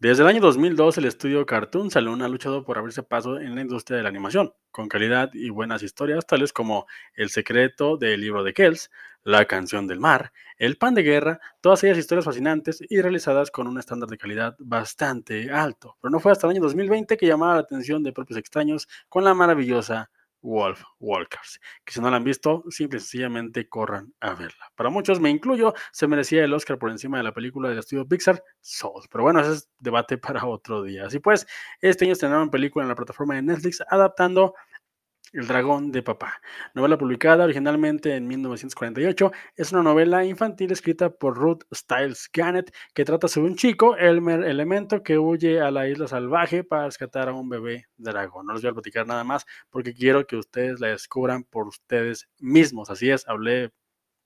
Desde el año 2002, el estudio Cartoon Saloon ha luchado por abrirse paso en la industria de la animación, con calidad y buenas historias tales como El secreto del libro de Kells, La canción del mar, El pan de guerra, todas ellas historias fascinantes y realizadas con un estándar de calidad bastante alto. Pero no fue hasta el año 2020 que llamaba la atención de propios extraños con la maravillosa Wolf Walkers, que si no la han visto, simple y sencillamente corran a verla. Para muchos, me incluyo, se merecía el Oscar por encima de la película del estudio Pixar, Soul. Pero bueno, ese es debate para otro día. Así pues, este año estrenaron película en la plataforma de Netflix adaptando el dragón de papá. Novela publicada originalmente en 1948, es una novela infantil escrita por Ruth Stiles Gannett que trata sobre un chico, Elmer Elemento, que huye a la isla salvaje para rescatar a un bebé dragón. No les voy a platicar nada más porque quiero que ustedes la descubran por ustedes mismos. Así es, hablé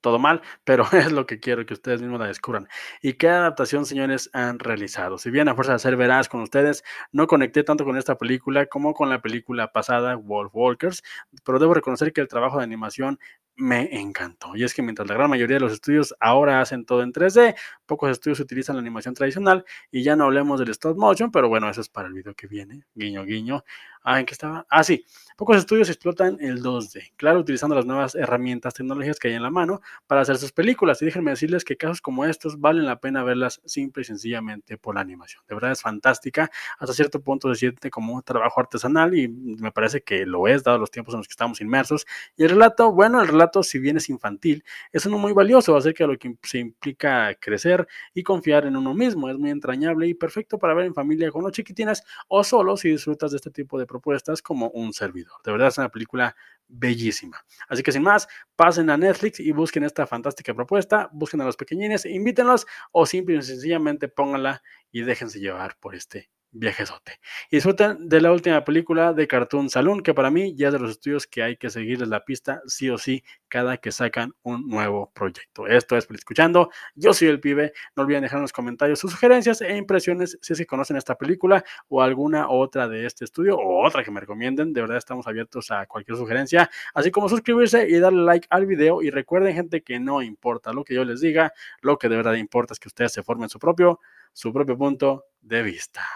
todo mal, pero es lo que quiero que ustedes mismos la descubran. ¿Y qué adaptación, señores, han realizado? Si bien a fuerza de ser veraz con ustedes, no conecté tanto con esta película como con la película pasada, Wolf Walkers, pero debo reconocer que el trabajo de animación me encantó. Y es que mientras la gran mayoría de los estudios ahora hacen todo en 3D, pocos estudios utilizan la animación tradicional y ya no hablemos del stop motion, pero bueno, eso es para el video que viene. Guiño, guiño. Ah, ¿en qué estaba? Ah, sí. Pocos estudios explotan el 2D, claro, utilizando las nuevas herramientas tecnológicas que hay en la mano para hacer sus películas. Y déjenme decirles que casos como estos valen la pena verlas simple y sencillamente por la animación. De verdad es fantástica. Hasta cierto punto se siente como un trabajo artesanal y me parece que lo es, dado los tiempos en los que estamos inmersos. Y el relato, bueno, el relato, si bien es infantil, es uno muy valioso acerca de lo que se implica crecer y confiar en uno mismo. Es muy entrañable y perfecto para ver en familia con los chiquitines o solo si disfrutas de este tipo de propuestas como un servidor. De verdad es una película bellísima. Así que sin más, pasen a Netflix y busquen esta fantástica propuesta, busquen a los pequeñines, invítenlos o simple y sencillamente pónganla y déjense llevar por este viajezote. Y disfruten de la última película de Cartoon Saloon, que para mí ya es de los estudios que hay que seguirles la pista sí o sí cada que sacan un nuevo proyecto. Esto es por escuchando. Yo soy el pibe. No olviden dejar en los comentarios sus sugerencias e impresiones si es que conocen esta película o alguna otra de este estudio o otra que me recomienden. De verdad estamos abiertos a cualquier sugerencia, así como suscribirse y darle like al video. Y recuerden, gente, que no importa lo que yo les diga, lo que de verdad importa es que ustedes se formen su propio, su propio punto de vista.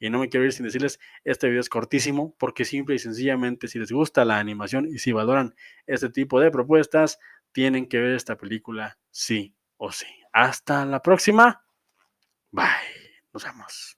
Y no me quiero ir sin decirles, este video es cortísimo porque simple y sencillamente si les gusta la animación y si valoran este tipo de propuestas, tienen que ver esta película sí o sí. Hasta la próxima. Bye. Nos vemos.